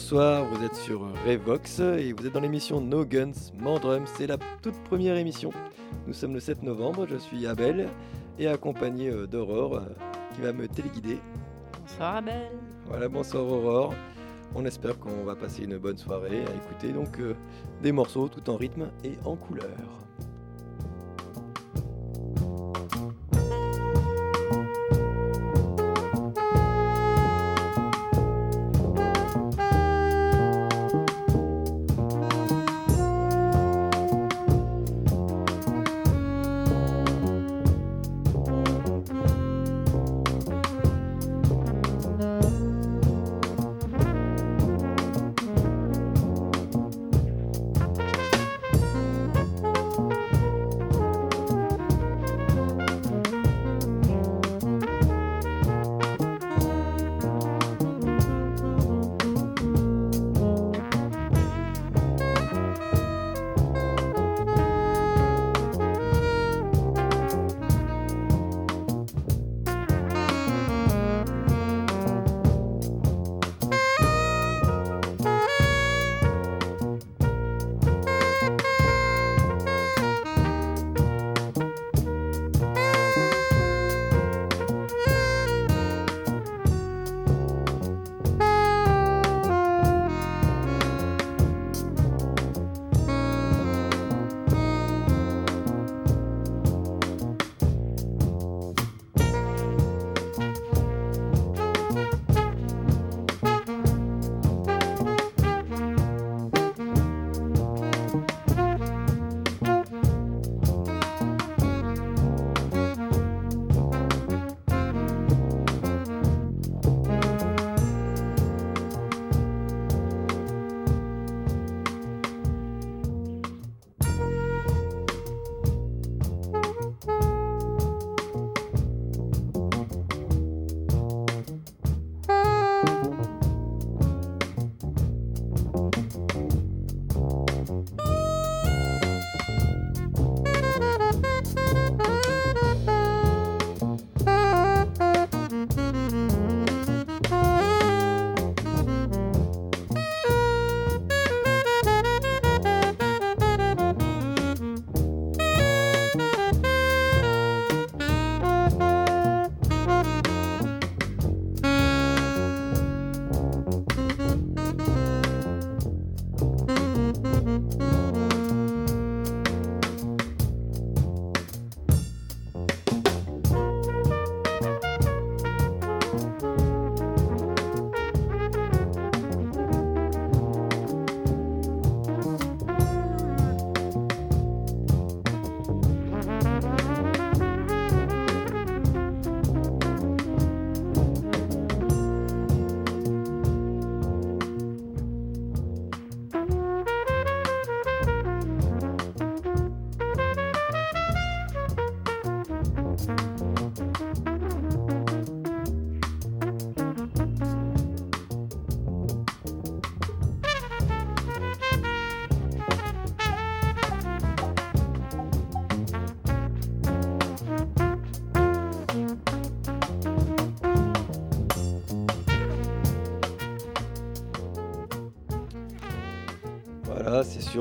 Bonsoir, vous êtes sur Revox et vous êtes dans l'émission No Guns, Mandrum. C'est la toute première émission. Nous sommes le 7 novembre, je suis Abel et accompagné euh, d'Aurore euh, qui va me téléguider. Bonsoir Abel. Voilà, bonsoir Aurore. On espère qu'on va passer une bonne soirée à écouter donc euh, des morceaux tout en rythme et en couleur.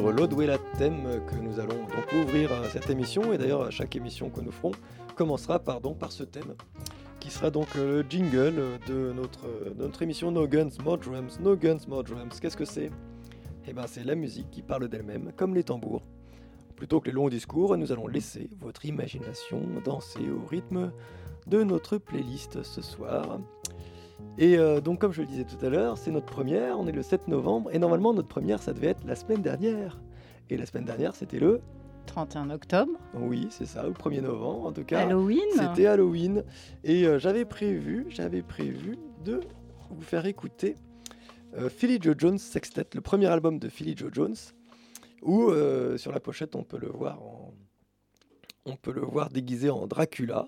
Sur l'Odwella Thème que nous allons donc ouvrir cette émission. Et d'ailleurs, chaque émission que nous ferons commencera pardon, par ce thème, qui sera donc le jingle de notre, notre émission No Guns, More Drums. No Guns, More Drums, qu'est-ce que c'est? Eh bien, c'est la musique qui parle d'elle-même, comme les tambours. Plutôt que les longs discours, nous allons laisser votre imagination danser au rythme de notre playlist ce soir. Et euh, donc, comme je le disais tout à l'heure, c'est notre première, on est le 7 novembre, et normalement, notre première, ça devait être la semaine dernière. Et la semaine dernière, c'était le 31 octobre. Oui, c'est ça, le 1er novembre en tout cas. Halloween. C'était Halloween. Et euh, j'avais prévu, j'avais prévu de vous faire écouter euh, Philly Joe Jones Sextet, le premier album de Philly Joe Jones, où sur la pochette on peut le voir on peut le voir déguisé en Dracula.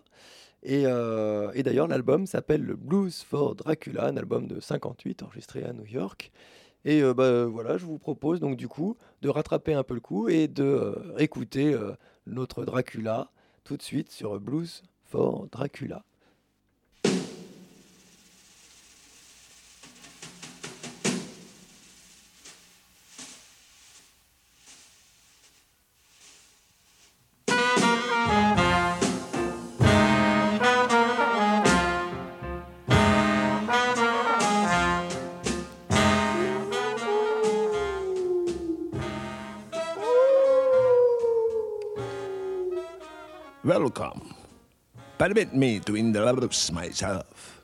Euh, et, d'ailleurs, l'album s'appelle le Blues for Dracula, un album de 58 enregistré à New York. Et euh, bah, voilà, je vous propose donc du coup de rattraper un peu le coup et de euh, écouter notre Dracula tout de suite sur Blues for Dracula. Welcome. Permit me to introduce myself.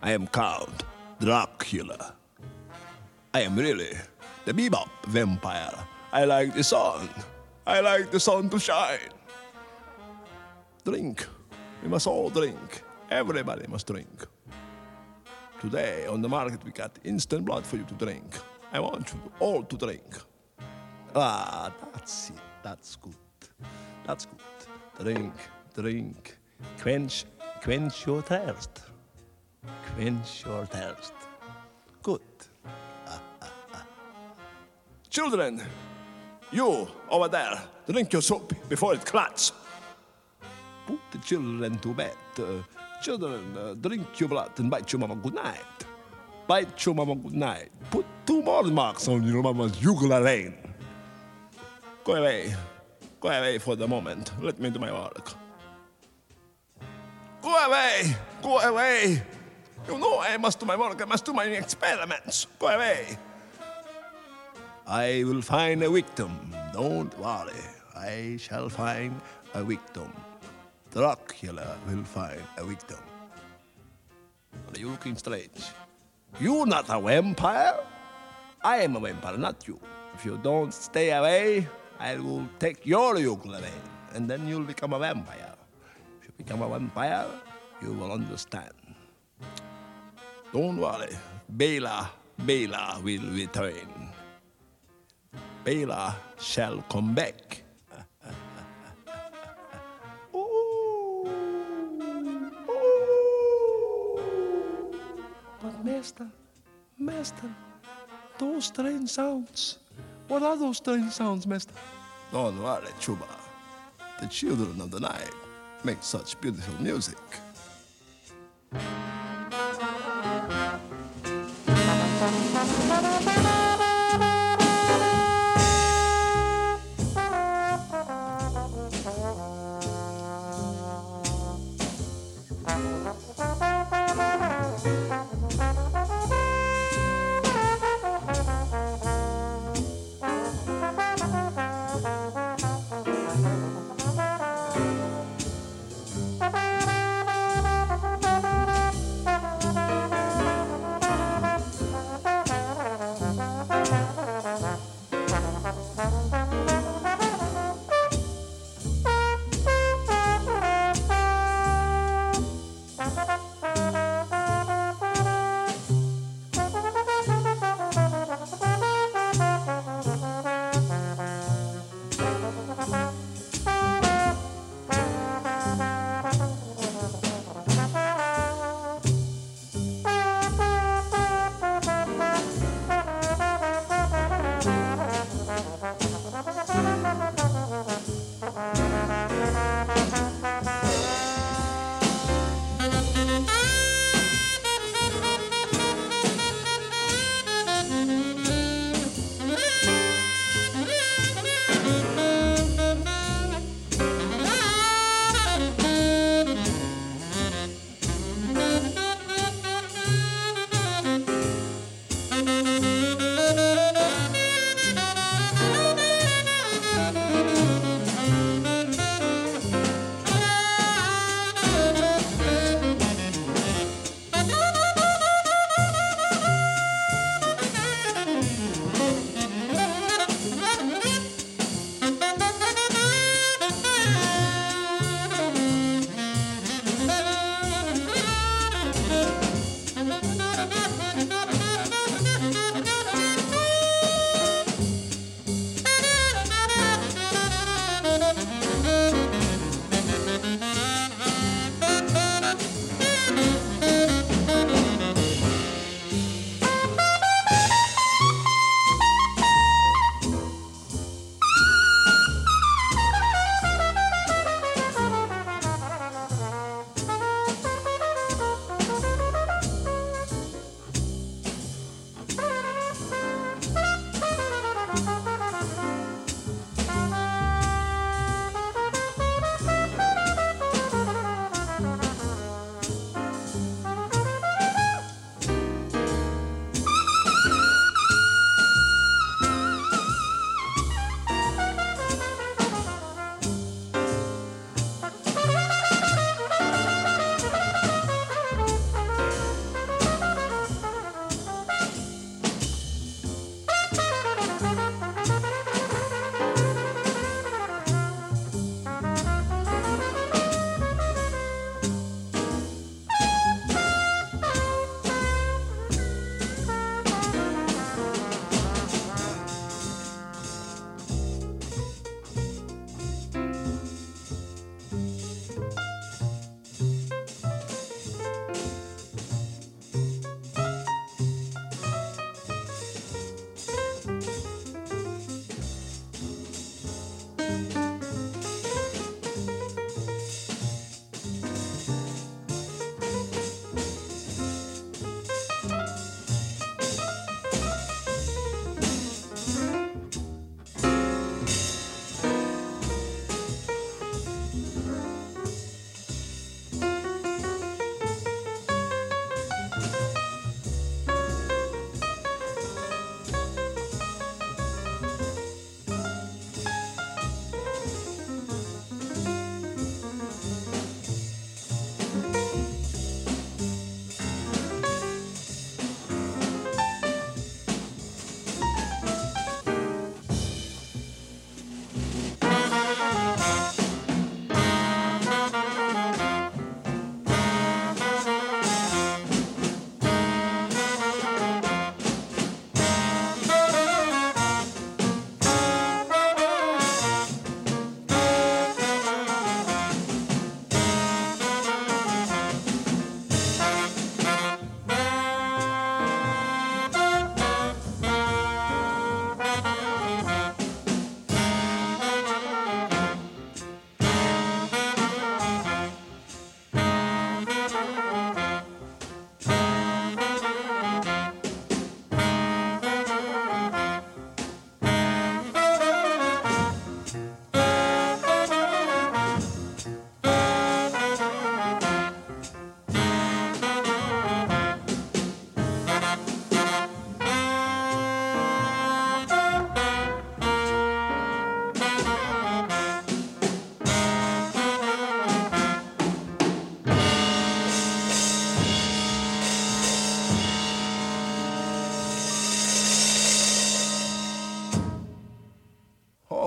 I am Count Dracula. I am really the bebop vampire. I like the sun. I like the sun to shine. Drink. We must all drink. Everybody must drink. Today on the market we got instant blood for you to drink. I want you all to drink. Ah, that's it. That's good. That's good. Drink, drink. Quench, quench your thirst. Quench your thirst. Good. Ah, ah, ah. Children, you over there, drink your soup before it clots. Put the children to bed. Uh, children, uh, drink your blood and bite your mama good night. Bite your mama good night. Put two more marks on your mama's jugular vein. Go away. Go away for the moment. Let me do my work. Go away. Go away. You know I must do my work. I must do my experiments. Go away. I will find a victim. Don't worry. I shall find a victim. Dracula will find a victim. Are you looking strange? You not a vampire? I am a vampire, not you. If you don't stay away, I will take your ukulele, and then you'll become a vampire. If you become a vampire, you will understand. Don't worry, Bela, Bela will return. Bela shall come back. Master, master, those strange sounds. What are those strange sounds, master? Don't oh, worry, Chuba. The children of the night make such beautiful music.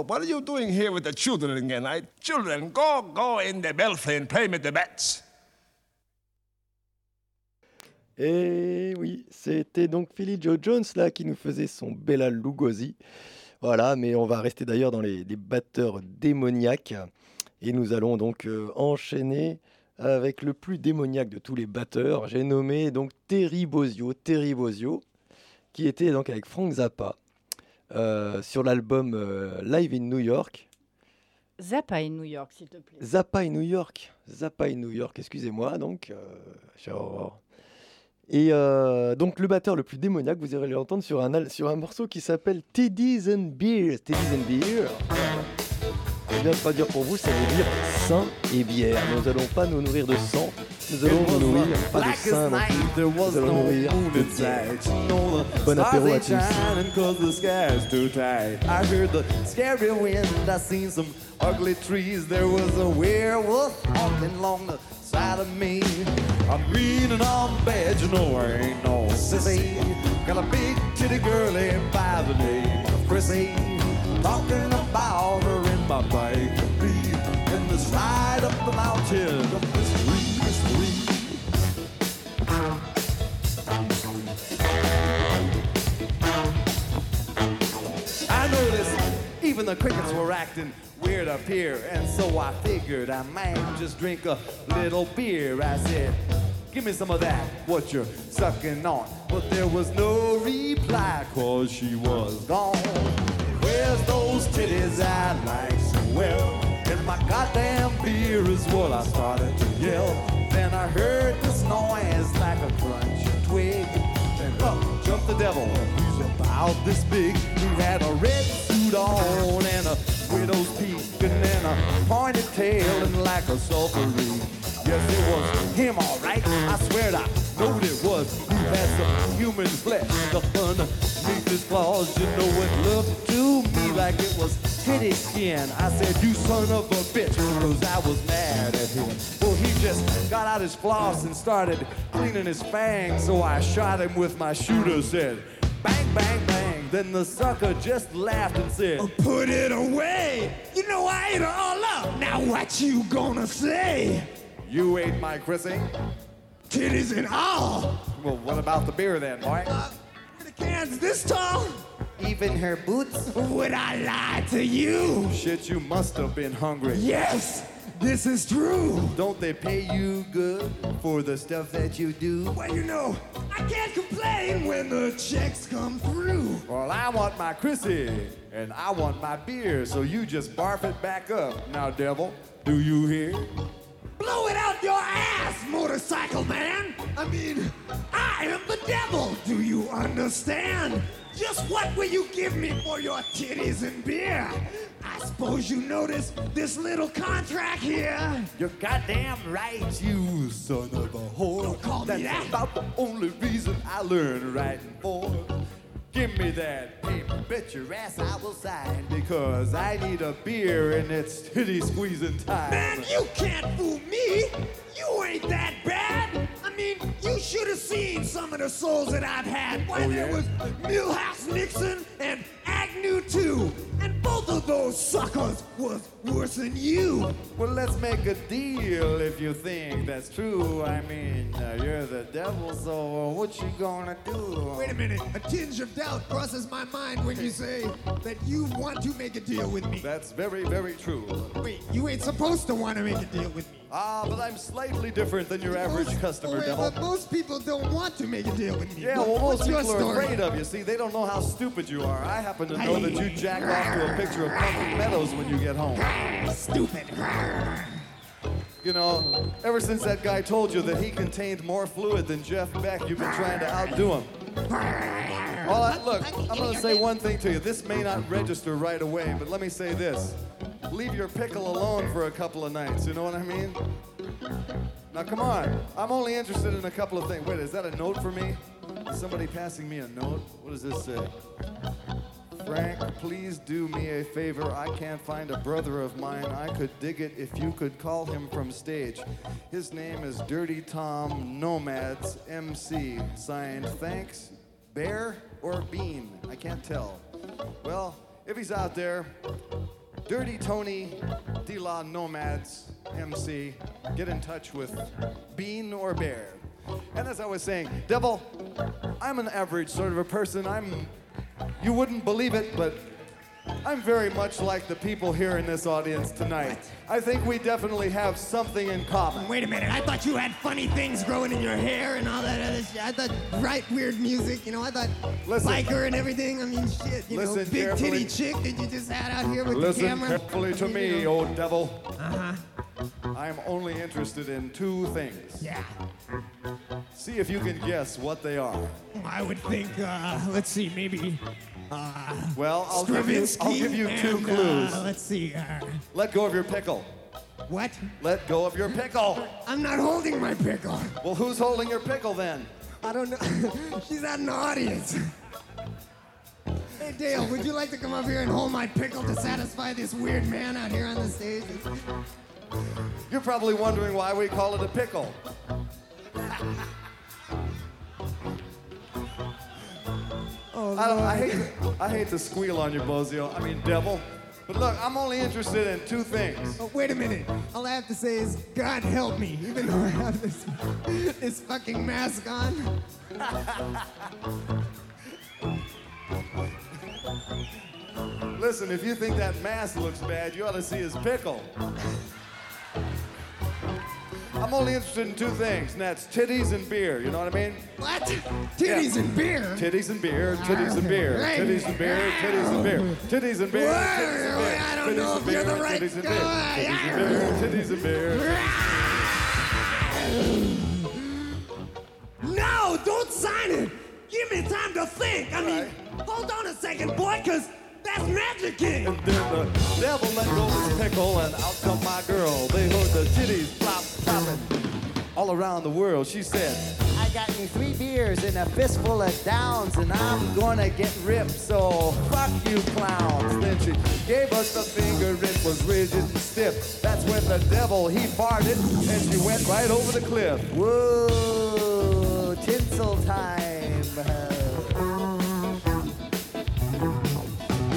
What are you doing here with the children again? I, children, go, go in the belfry and play with the bats. Et oui, c'était donc Philly Joe Jones là qui nous faisait son Bella Lugosi. Voilà, mais on va rester d'ailleurs dans les, batteurs démoniaques. Et nous allons donc euh, enchaîner avec le plus démoniaque de tous les batteurs. J'ai nommé donc Terry Bozio, Terry Bozio, qui était donc avec Frank Zappa sur l'album euh, Live in New York. Zappa in New York, s'il te plaît. Zappa in New York, Zappa in New York, excusez-moi donc, euh. Et euh, donc le batteur le plus démoniaque, vous irez l'entendre sur un, sur un morceau qui s'appelle Teddy's and Beer. Teddy's and Beer. Je viens de pas dire pour vous, ça veut dire sang et bière. Nous allons pas nous nourrir de sang, nous allons nous nourrir pas de sein non plus. There was no moon in sight. You know the Bon stars ain't shining 'cause the sky's too tight. I heard the scary wind. I seen some ugly trees. There was a werewolf walking along the side of me. I'm and I'm bad, you know I ain't no sissy. Got a big titty girlie by the name of Chrissy. Talking about her in my bike. In this ride up the mountain even the crickets were acting weird up here, and so I figured I might just drink a little beer. I said, Give me some of that, what you're sucking on. But there was no reply, cause she was gone. Where's those titties I like so well? And my goddamn beer is what I started to yell. Then I heard this noise like a crunch twig. Then up jumped the devil. He's about this big. He had a red on and a widow's peak and then a pointed tail and like a sulphurine. Yes, it was him, all right. I swear I knowed it was. He had some human flesh underneath his claws. You know it looked to me like it was titty skin. I said, you son of a bitch, cause I was mad at him. Well, he just got out his floss and started cleaning his fangs. So I shot him with my shooter, said, bang, bang, bang. Then the sucker just laughed and said, Put it away. You know I ate her all up. Now what you gonna say? you ate my Chrissy? Titties and all. Well, what about the beer then, boy? Uh, the cans this tall. Even her boots? Would I lie to you? Shit, you must have been hungry. Yes, this is true. Don't they pay you good for the stuff that you do? Well, you know, I can't complain when the checks come through. Well, I want my Chrissy, and I want my beer, so you just barf it back up. Now, devil, do you hear? Blow it out your ass, motorcycle man. I mean, I am the devil. Do you understand? Just what will you give me for your titties and beer? I suppose you noticed this little contract here. You're goddamn right, you son of a whore. Don't call me That's that. about the only reason I learned writing for. Give me that paper, bet your ass I will sign because I need a beer and it's titty squeezing time. Man, you can't fool me. You ain't that bad. I mean, you should have seen some of the souls that I've had. Why, Oh, there yeah? was Milhouse Nixon and Agnew too. And both of those suckers was worse than you. Well, let's make a deal if you think that's true. I mean, uh, you're the devil, so what you gonna do? Wait a minute. A tinge of doubt crosses my mind when you say that you want to make a deal with me. That's very, very true. Wait, you ain't supposed to want to make a deal with me. Ah, but I'm slightly different than your average Most- customer, wait, devil. But most people don't want to make a deal with me. Yeah, well, most What's people are afraid of you. See, they don't know how stupid you are. I happen to know that you jack off to a picture of Pumpkin Meadows when you get home. Stupid. You know, ever since that guy told you that he contained more fluid than Jeff Beck, you've been trying to outdo him. All I, look, I'm gonna say one thing to you. This may not register right away, but let me say this. Leave your pickle alone for a couple of nights, you know what I mean? Now come on, I'm only interested in a couple of things. Wait, is that a note for me? Is somebody passing me a note? What does this say? Frank, please do me a favor. I can't find a brother of mine. I could dig it if you could call him from stage. His name is Dirty Tom Nomads MC. Signed, thanks, Bear or Bean? I can't tell. Well, if he's out there, Dirty Tony De La Nomads MC, get in touch with Bean or Bear. And as I was saying, Devil, I'm an average sort of a person. I'm, you wouldn't believe it, but I'm very much like the people here in this audience tonight. I think we definitely have something in common. Wait a minute, I thought you had funny things growing in your hair and all that other shit. I thought right weird music, you know, I thought Listen. biker and everything. I mean, shit, you know, big carefully. titty chick that you just had out here with the camera. Listen carefully to me, old devil. Uh-huh. I'm only interested in two things. Yeah. See if you can guess what they are. I would think, uh, let's see, maybe Well, I'll give you, I'll give you two and, clues. Uh, let's see. Uh, Let go of your pickle. what? Let go of your pickle. I'm not holding my pickle. Well, who's holding your pickle then? I don't know. She's out in the audience. Hey Dale, would you like to come up here and hold my pickle to satisfy this weird man out here on the stage? You're probably wondering why we call it a pickle. Oh, I, I, hate to, I hate to squeal on you, Bozio. I mean, devil. But look, I'm only interested in two things. Oh, wait a minute. All I have to say is, God help me, even though I have this, this fucking mask on. Listen, if you think that mask looks bad, you ought to see his pickle. I'm only interested in two things, and that's titties and beer. You know what I mean? What? Titties and beer? Titties and beer, titties and beer, titties and beer, titties and beer, titties and beer, Whoa, titties and beer, I don't know if you're the right titties and guy. titties and beer, titties and beer. No, don't sign it. Give me time to think. I mean, hold on a second, boy, because that's Magic King. And then the devil let go of his pickle, and out come my girl. They heard the titties flop, flopping all around the world. She said, I got me three beers and a fistful of downs, and I'm gonna get ripped, so fuck you clowns. Then she gave us the finger, it was rigid and stiff. That's when the devil, he farted, and she went right over the cliff. Whoa, tinsel time.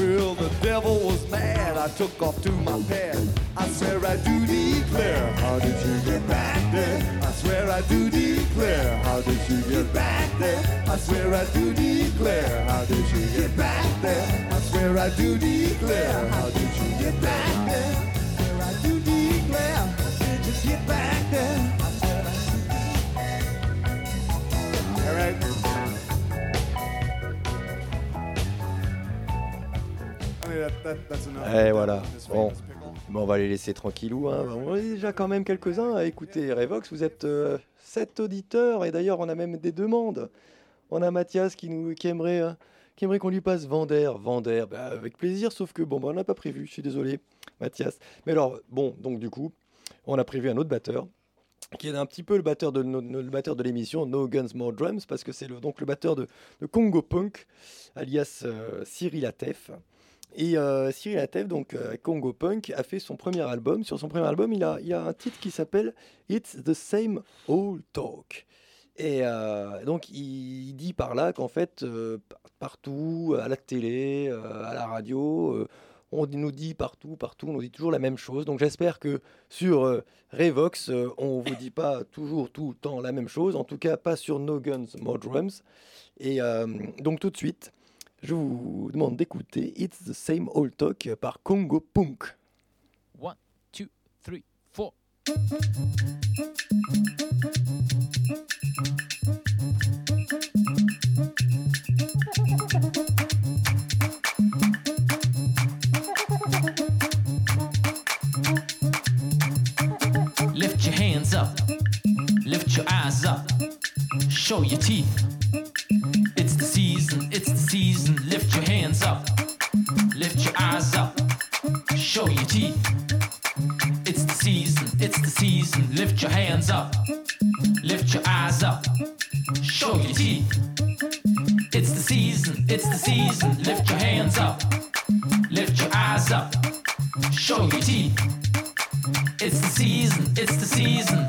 Well, the devil was mad, I took off to my pad. I swear I do declare, how did you get back there? I swear I do declare, how did you get back there? I swear I do declare, how did you get back there? I swear I do declare, how did you get back there? I swear I do declare, how did you get back there? Et voilà. Bon. Bon, on va les laisser tranquillou. Hein. On est déjà quand même quelques-uns à écouter Revox. Vous êtes euh, sept auditeurs et d'ailleurs on a même des demandes. On a Mathias qui, nous, euh, aimerait qu'on lui passe Vander. Vander, bah, avec plaisir, sauf que bon, bah, on n'a pas prévu. Je suis désolé, Mathias. Mais alors, bon, donc du coup, on a prévu un autre batteur qui est un petit peu le batteur de, l'émission No Guns More Drums parce que c'est le, donc le batteur de, de Congo Punk alias euh, Cyril Atef. Et euh, Cyril Atef, donc euh, Congo Punk, a fait son premier album. Sur son premier album, il a, il a un titre qui s'appelle It's the Same Old Talk. Et euh, donc, il, dit par là qu'en fait, par- partout, à la télé, à la radio, on nous dit partout, partout, on nous dit toujours la même chose. Donc, j'espère que sur Revox, on vous dit pas toujours tout le temps la même chose. En tout cas, pas sur No Guns, More Drums. Et donc, tout de suite, je vous demande d'écouter It's the Same Old Talk par Congo Punk. One, two, three, four. Lift your hands up, lift your eyes up, show your teeth. Up, lift your eyes up, show your teeth. It's the season, it's the season. Lift your hands up, lift your eyes up, show your teeth. It's the season, it's the season. Lift your hands up, lift your eyes up, show your teeth. It's the season, it's the season.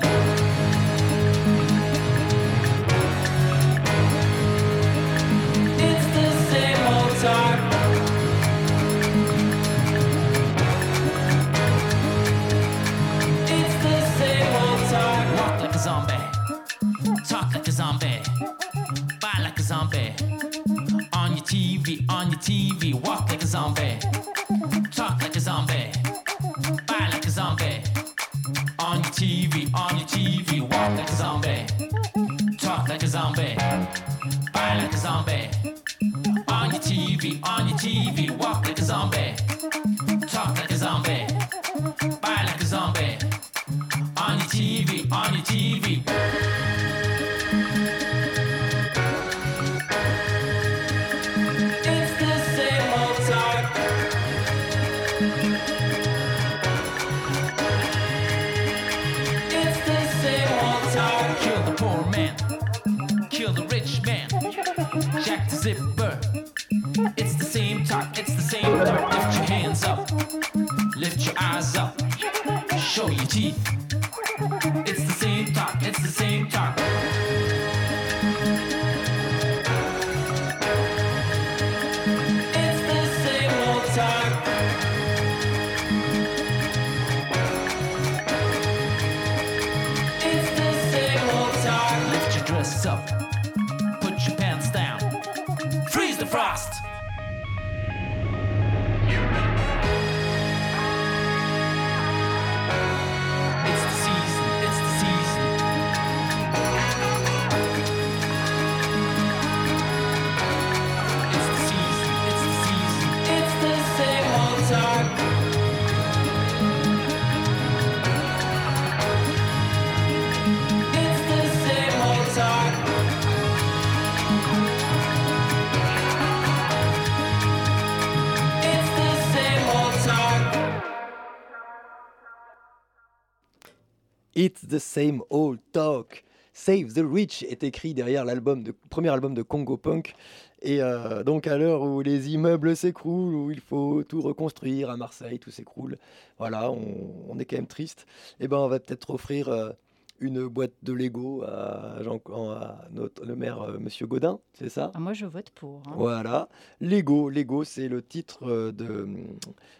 It's the same old talk. Save the Rich est écrit derrière l'album de premier album de Congo Punk. Et euh, donc à l'heure où les immeubles s'écroulent, où il faut tout reconstruire à Marseille, tout s'écroule. Voilà, on, on est quand même triste. Et ben on va peut-être offrir euh, une boîte de Lego à, Jean, à notre, le maire euh, Monsieur Godin, c'est ça? Ah, moi, je vote pour. hein. Voilà, Lego, Lego, c'est le titre euh, de-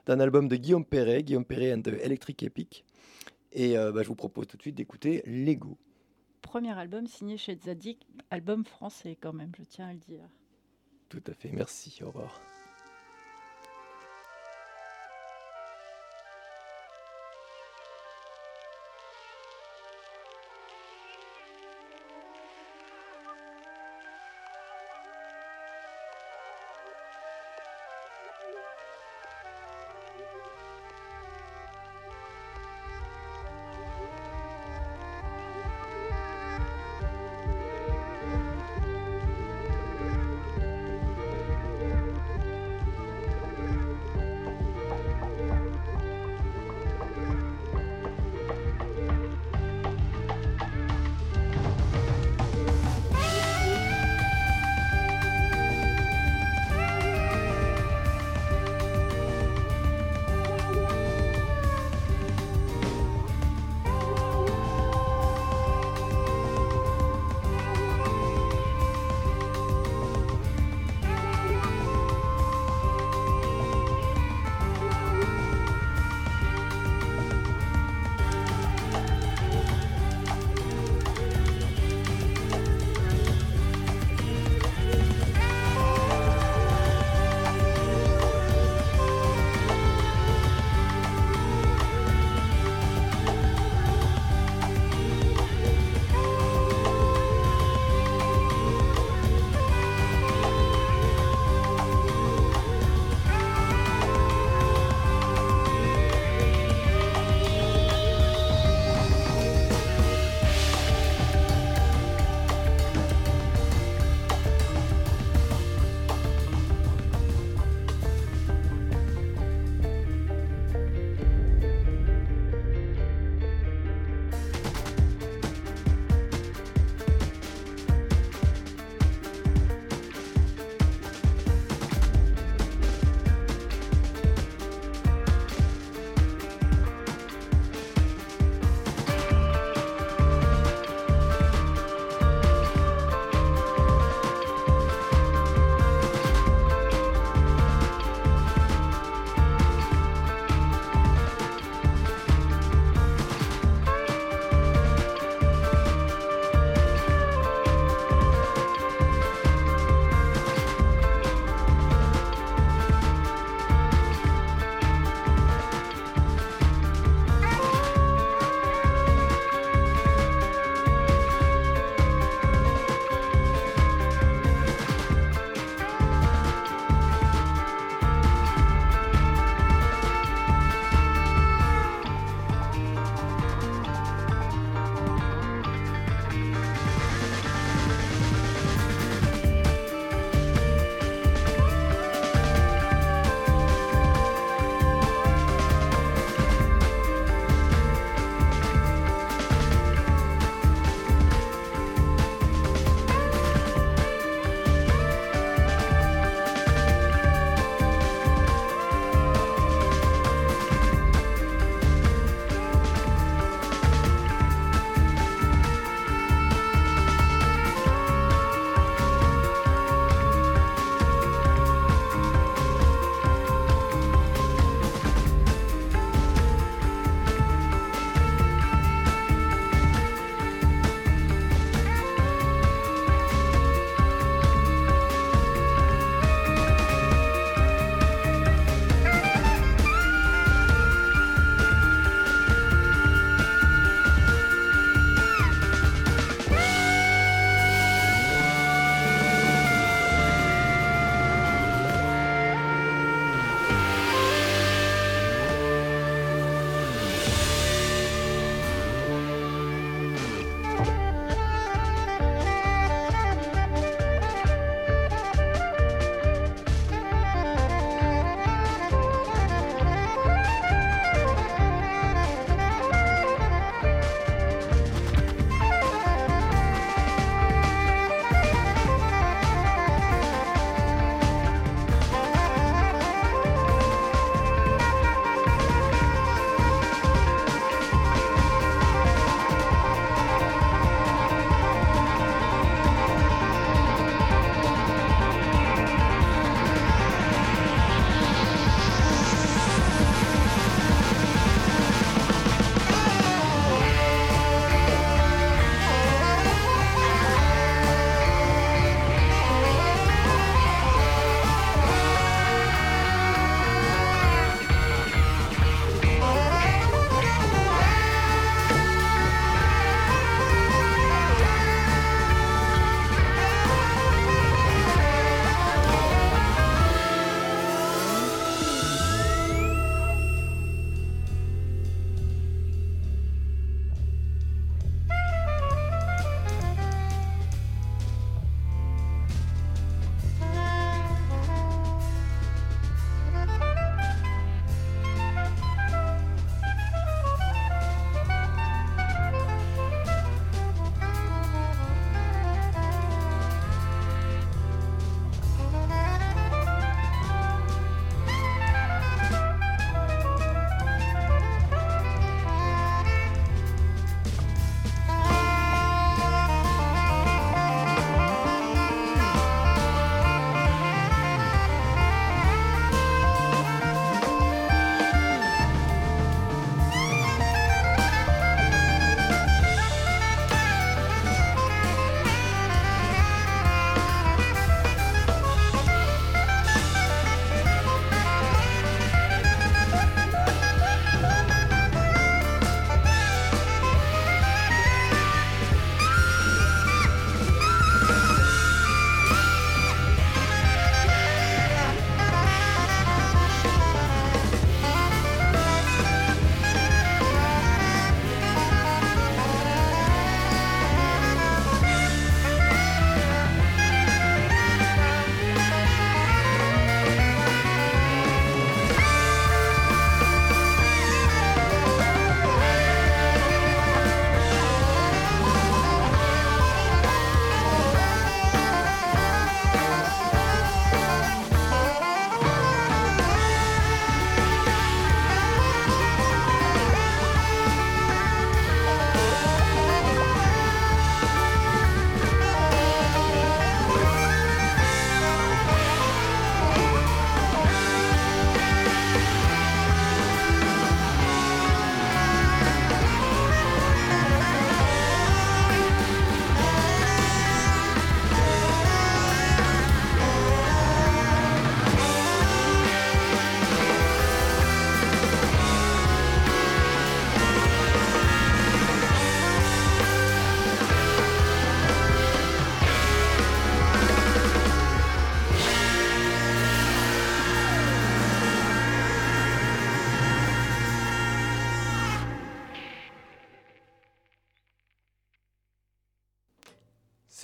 d'un album de Guillaume Perret, Guillaume Perret and the Electric Epic. Et euh, bah, je vous propose tout de suite d'écouter Lego. Premier album signé chez Zadig, album français quand même, je tiens à le dire. Tout à fait, merci, au revoir.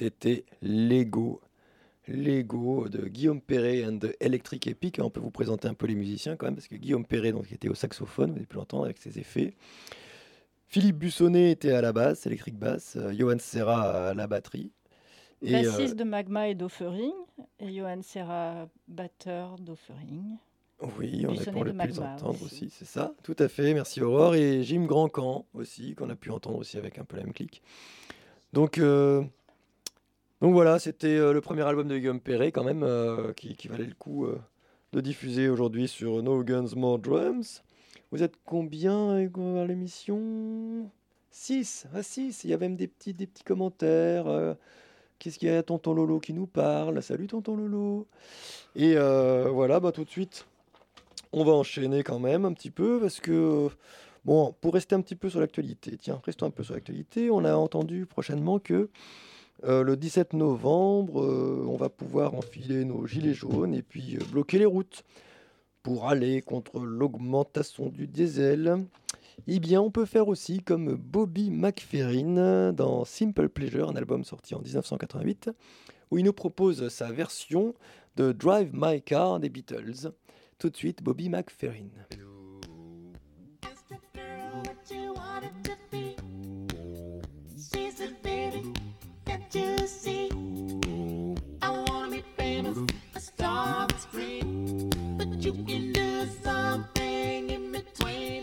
C'était Lego. Lego de Guillaume Perret and the Electric Epic. On peut vous présenter un peu les musiciens quand même, parce que Guillaume Perret donc, était au saxophone, vous avez pu l'entendre avec ses effets. Philippe Bussonnet était à la basse, électrique basse. euh, Johan Serra à la batterie. Et, euh, Bassiste de Magma et d'Offering. Et Johan Serra, batteur d'Offering. Oui, on a Buissonnet pour de le plus Magma entendre aussi. aussi, c'est ça, tout à fait, merci Aurore. Et Jim Grandcamp aussi, qu'on a pu entendre aussi avec un peu la même clique. Donc, euh, donc voilà, c'était euh, le premier album de Guillaume Perret quand même, euh, qui, valait le coup euh, de diffuser aujourd'hui sur No Guns More Drums. Vous êtes combien euh, l'émission? 6, ah 6, il y avait même des petits, commentaires. Qu'est-ce qu'il y a Tonton Lolo qui nous parle? Salut Tonton Lolo Et voilà, bah, tout de suite, on va enchaîner quand même un petit peu parce que, bon, pour rester un petit peu sur l'actualité, tiens, restons un peu sur l'actualité, on a entendu prochainement que euh, le 17 novembre, euh, on va pouvoir enfiler nos gilets jaunes et puis euh, bloquer les routes pour aller contre l'augmentation du diesel. Eh bien, on peut faire aussi comme Bobby McFerrin dans Simple Pleasure, un album sorti en 1988, où il nous propose sa version de Drive My Car des Beatles. Tout de suite, Bobby McFerrin. to see. I wanna be famous, a star with screen. But you can do something in between.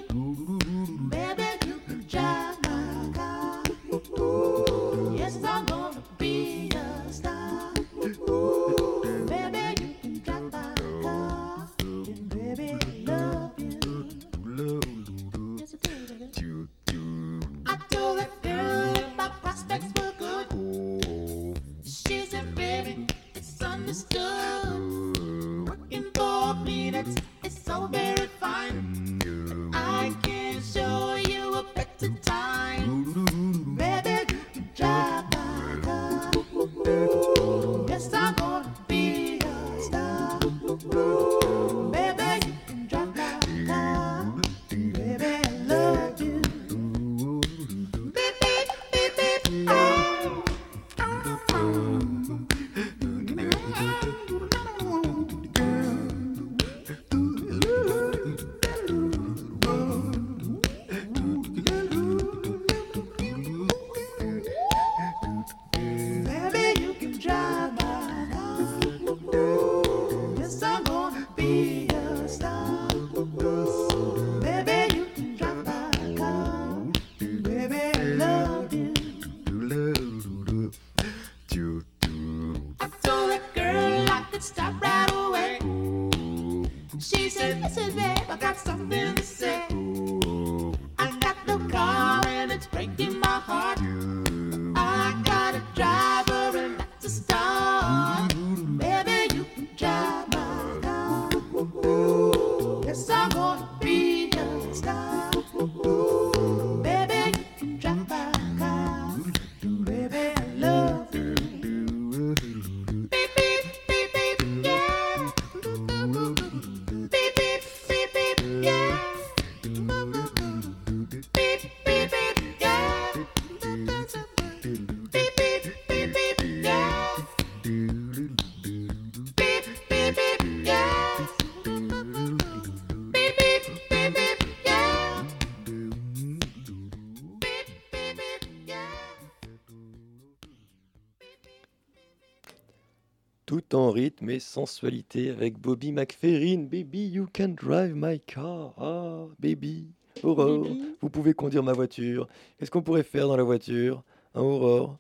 Tout en rythme et sensualité avec Bobby McFerrin. Baby, you can drive my car. Ah, baby. Aurore, Baby. vous pouvez conduire ma voiture. Qu'est-ce qu'on pourrait faire dans la voiture Hein, Aurore?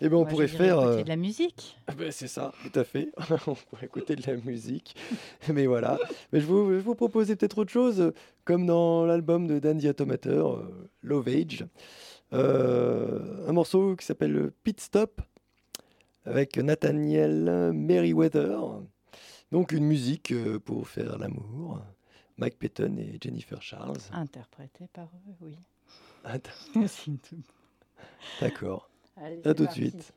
Eh bien, on Moi, pourrait faire. écouter euh, de la musique. Ah ben, c'est ça, tout à fait. On pourrait écouter de la musique. Mais voilà. Mais je vous, je vous proposais peut-être autre chose, comme dans l'album de Dan the Automator, euh, Love Age. Euh, un morceau qui s'appelle Pit Stop avec Nathaniel Merriweather. Donc une musique euh, pour faire l'amour. Mike Patton et Jennifer Charles. Interprété par eux, oui. D'accord. À tout de suite.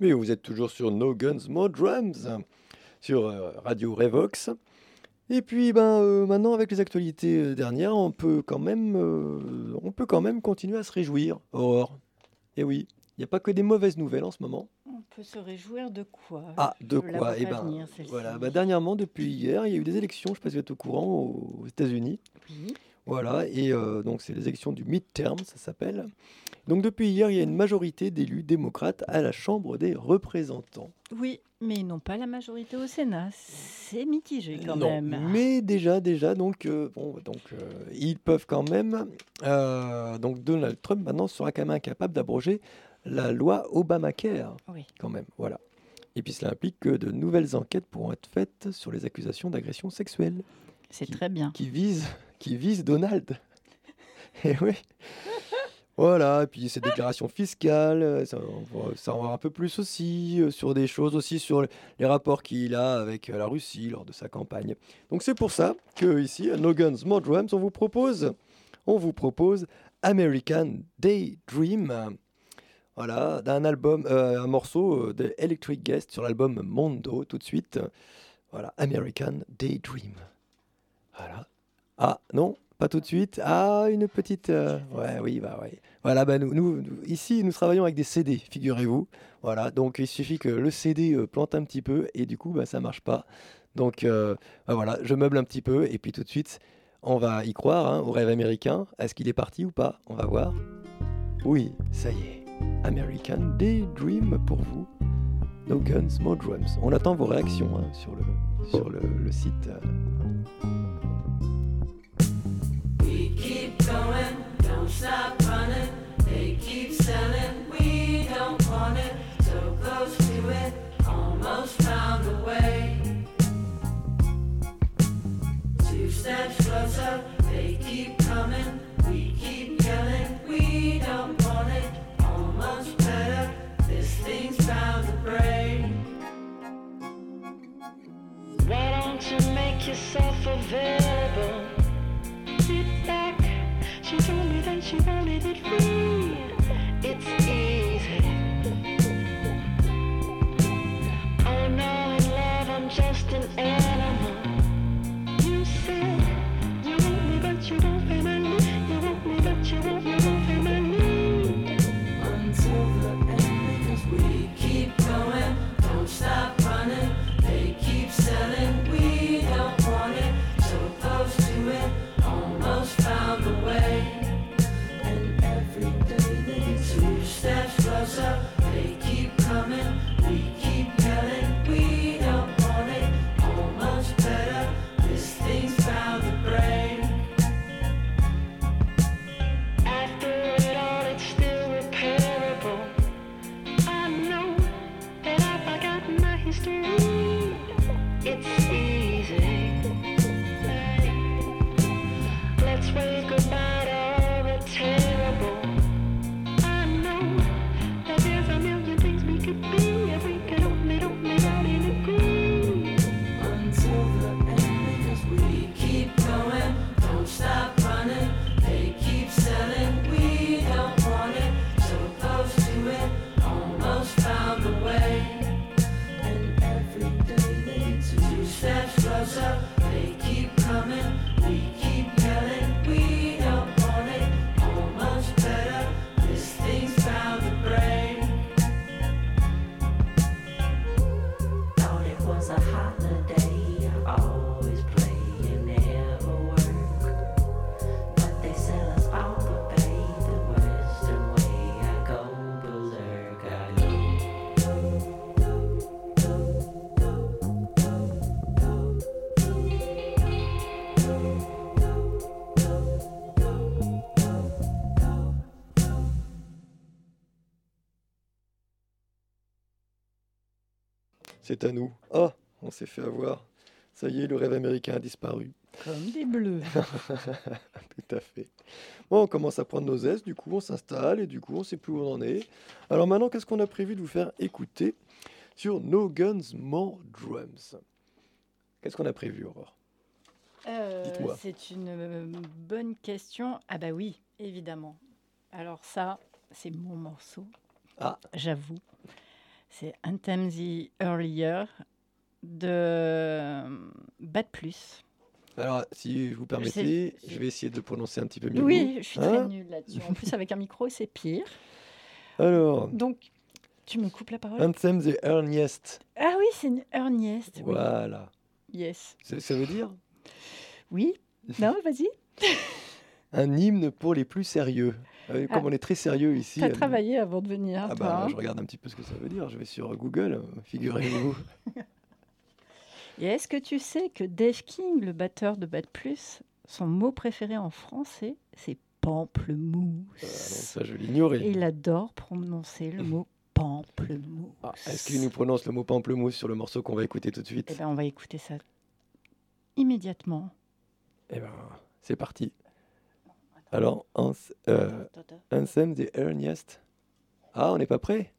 Mais vous êtes toujours sur No Guns, More Drums, sur euh, Radio Revox. Et puis ben, euh, maintenant, avec les actualités euh, dernières, on peut, quand même, euh, on peut quand même continuer à se réjouir, Aurore. Et oui, il n'y a pas que des mauvaises nouvelles en ce moment. On peut se réjouir de quoi? Ah, de Je quoi? Eh ben, venir, voilà, bah, dernièrement, depuis hier, il y a eu des élections, je ne sais pas si vous êtes au courant, aux aux États-Unis. Oui. Voilà, et euh, donc c'est les élections du midterm, ça s'appelle. Donc depuis hier, il y a une majorité d'élus démocrates à la Chambre des représentants. Oui, mais ils n'ont pas la majorité au Sénat. C'est mitigé quand non, même. mais déjà, déjà, donc, euh, bon, donc euh, ils peuvent quand même. euh, donc Donald Trump maintenant sera quand même incapable d'abroger la loi Obamacare, Oui. quand même. Voilà. Et puis cela implique que de nouvelles enquêtes pourront être faites sur les accusations d'agression sexuelle C'est très bien. qui visent, qui visent Donald. Et oui. Voilà, et puis ces déclarations fiscales, euh, ça, va ça en voir un peu plus aussi, euh, sur des choses aussi, sur les rapports qu'il a avec euh, la Russie lors de sa campagne. Donc c'est pour ça que ici, à No Guns, More on vous propose, on vous propose American Daydream. Voilà, d'un album, un morceau de Electric Guest sur l'album Mondo, tout de suite. Voilà, American Daydream. Voilà. Ah, non, pas tout de suite. Ah, une petite. euh, ouais, oui, bah ouais. Voilà, bah nous, ici, nous travaillons avec des CD, figurez-vous. Voilà, donc il suffit que le CD euh, plante un petit peu et du coup, bah, ça marche pas. Donc euh, bah, voilà, je meuble un petit peu et puis tout de suite, on va y croire hein, au rêve américain. Est-ce qu'il est parti ou pas? On va voir. Oui, ça y est. American Daydream pour vous. No Guns, More Drums. On attend vos réactions hein, sur, le, site. Stop running. They keep selling, we don't want it. So close to it, almost found a way. Two steps closer, they keep coming. We keep yelling, we don't want it. Almost better, this thing's bound to break. Why don't you make yourself available? She told me that she wanted it free. It's easy. Oh no, in love I'm just an animal. You said you want me, but you À nous. Ah, on s'est fait avoir. Ça y est, le rêve américain a disparu. Comme des bleus. Tout à fait. Bon, on commence à prendre nos aises, du coup on s'installe et du coup on sait plus où on en est. Alors maintenant, qu'est-ce qu'on a prévu de vous faire écouter sur No Guns, More Drums? Qu'est-ce qu'on a prévu, Aurore? Euh, Dites-moi. c'est une euh, bonne question. Ah bah oui, évidemment. Alors ça, c'est mon morceau. Ah. J'avoue. C'est Anthem the Earlier de euh, Bad Plus. Alors, si vous permettez, je vais essayer de prononcer un petit peu mieux. Oui, je suis Hein très nulle là-dessus. En plus, avec un micro, c'est pire. Alors, Donc, tu me coupes la parole? Anthem the Earliest. Ah oui, c'est une Earniest. oui. Voilà. Yes. Ça, ça veut dire? Oui Non, vas-y. un hymne pour les plus sérieux. Ah Comme Ah. on est très sérieux ici. T'as euh, travaillé avant de venir, Ah toi. bah, hein je regarde un petit peu ce que ça veut dire. Je vais sur Google, figurez-vous. Et est-ce que tu sais que Dave King, le batteur de Bad Plus, son mot préféré en français, c'est pamplemousse? Non, ça, je l'ignorais. Et il adore prononcer le mot pamplemousse. Ah, Est-ce qu'il nous prononce le mot pamplemousse sur le morceau qu'on va écouter tout de suite? Eh ben, on va écouter ça immédiatement. Eh ben, c'est parti. Alors, Ans- euh, Anthem the. Ah, on n'est pas prêt?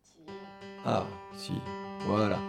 Ah, si. Voilà.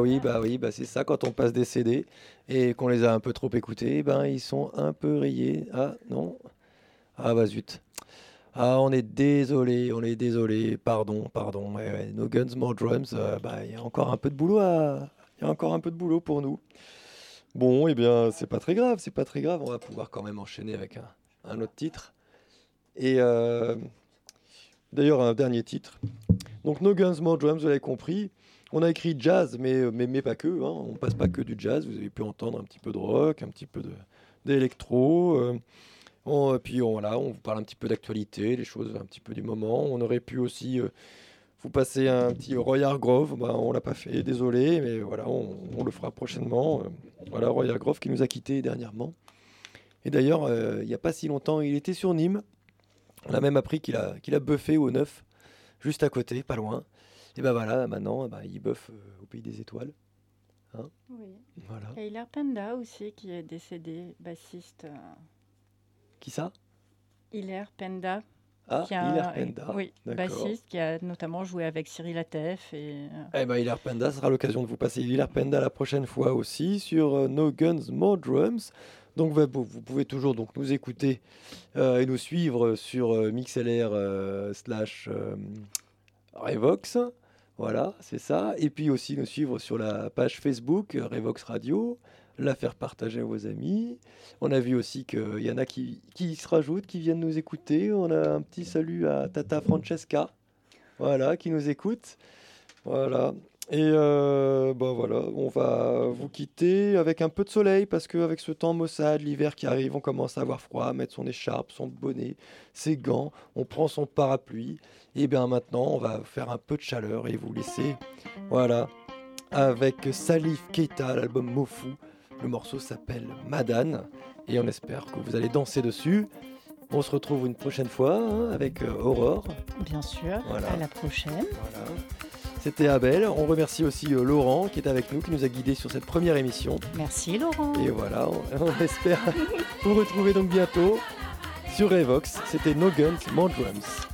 Oui, bah oui, bah c'est ça quand on passe des CD et qu'on les a un peu trop écoutés, ben ils sont un peu rayés. Ah non. Ah bah zut. Ah on est désolé, on est désolé, pardon, pardon. Ouais, ouais, No Guns, More Drums, euh, bah il y a encore un peu de boulot y a encore un peu de boulot pour nous. Bon, eh bien, c'est pas très grave, c'est pas très grave. On va pouvoir quand même enchaîner avec un, un autre titre. Et euh, d'ailleurs, un dernier titre. Donc, No Guns, More Drums, vous l'avez compris. On a écrit jazz, mais, mais, pas que. hein. On passe pas que du jazz. Vous avez pu entendre un petit peu de rock, un petit peu d'électro. euh, puis on, voilà, on vous parle un petit peu d'actualité, les choses un petit peu du moment. On aurait pu aussi euh, vous passer un petit Roy Hargrove. Bah, on l'a pas fait, désolé, mais voilà, on, le fera prochainement. Euh, voilà, Roy Hargrove qui nous a quittés dernièrement. Et d'ailleurs, euh, il n'y a pas si longtemps, il était sur Nîmes. On a même appris qu'il a, qu'il a buffé au neuf, juste à côté, pas loin. Et ben voilà, maintenant, bah, il buffe euh, au pays des étoiles. Oui. Voilà. Et Hilaire Penda aussi qui est décédé, bassiste. euh, Qui ça? Hilaire Penda. Ah, qui a- Hilaire Penda. Oui, D'accord. bassiste qui a notamment joué avec Cyril Atef. Et, euh, Eh ben, Hilaire Penda, sera l'occasion de vous passer Hilaire Penda la prochaine fois aussi sur No Guns, More Drums. Donc vous, pouvez toujours donc, nous écouter euh, et nous suivre sur euh, MixLR euh, slash euh, Revox. Voilà, c'est ça. Et puis aussi nous suivre sur la page Facebook euh, Revox Radio, la faire partager à vos amis. On a vu aussi qu'il y en a qui, se rajoutent, qui viennent nous écouter. On a un petit salut à Tata Francesca, voilà, qui nous écoute. Voilà. Et euh, bah voilà, on va vous quitter avec un peu de soleil parce qu'avec ce temps maussade, l'hiver qui arrive, on commence à avoir froid, à mettre son écharpe, son bonnet, ses gants, on prend son parapluie. Et bien maintenant, on va faire un peu de chaleur et vous laisser, voilà, avec Salif Keita, l'album Mofu. Le morceau s'appelle Madane et on espère que vous allez danser dessus. On se retrouve une prochaine fois hein, avec euh, Aurore. bien sûr, Voilà. à la prochaine. Voilà. C'était Abel. On remercie aussi euh, Laurent qui est avec nous, qui nous a guidés sur cette première émission. Merci Laurent. Et voilà, on, on espère vous retrouver donc bientôt sur Revox. C'était No Guns, More Drums.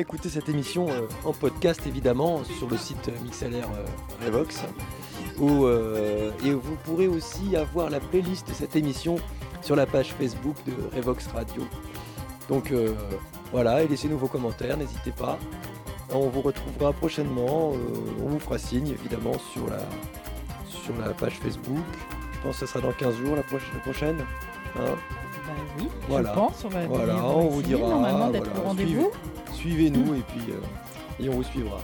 Réécouter cette émission euh, en podcast évidemment sur le site euh, MixLR euh, Revox. Où, et vous pourrez aussi avoir la playlist de cette émission sur la page Facebook de Revox Radio. Donc voilà, et laissez-nous vos commentaires, n'hésitez pas. On vous retrouvera prochainement, on vous fera signe évidemment sur la, sur la page Facebook. Je pense que ce sera dans 15 jours la prochaine. Hein Bah oui, Voilà. je pense. On va Voilà, on vous dira. normalement d'être voilà, au rendez-vous. Suivez- Suivez-nous et puis euh, et on vous suivra.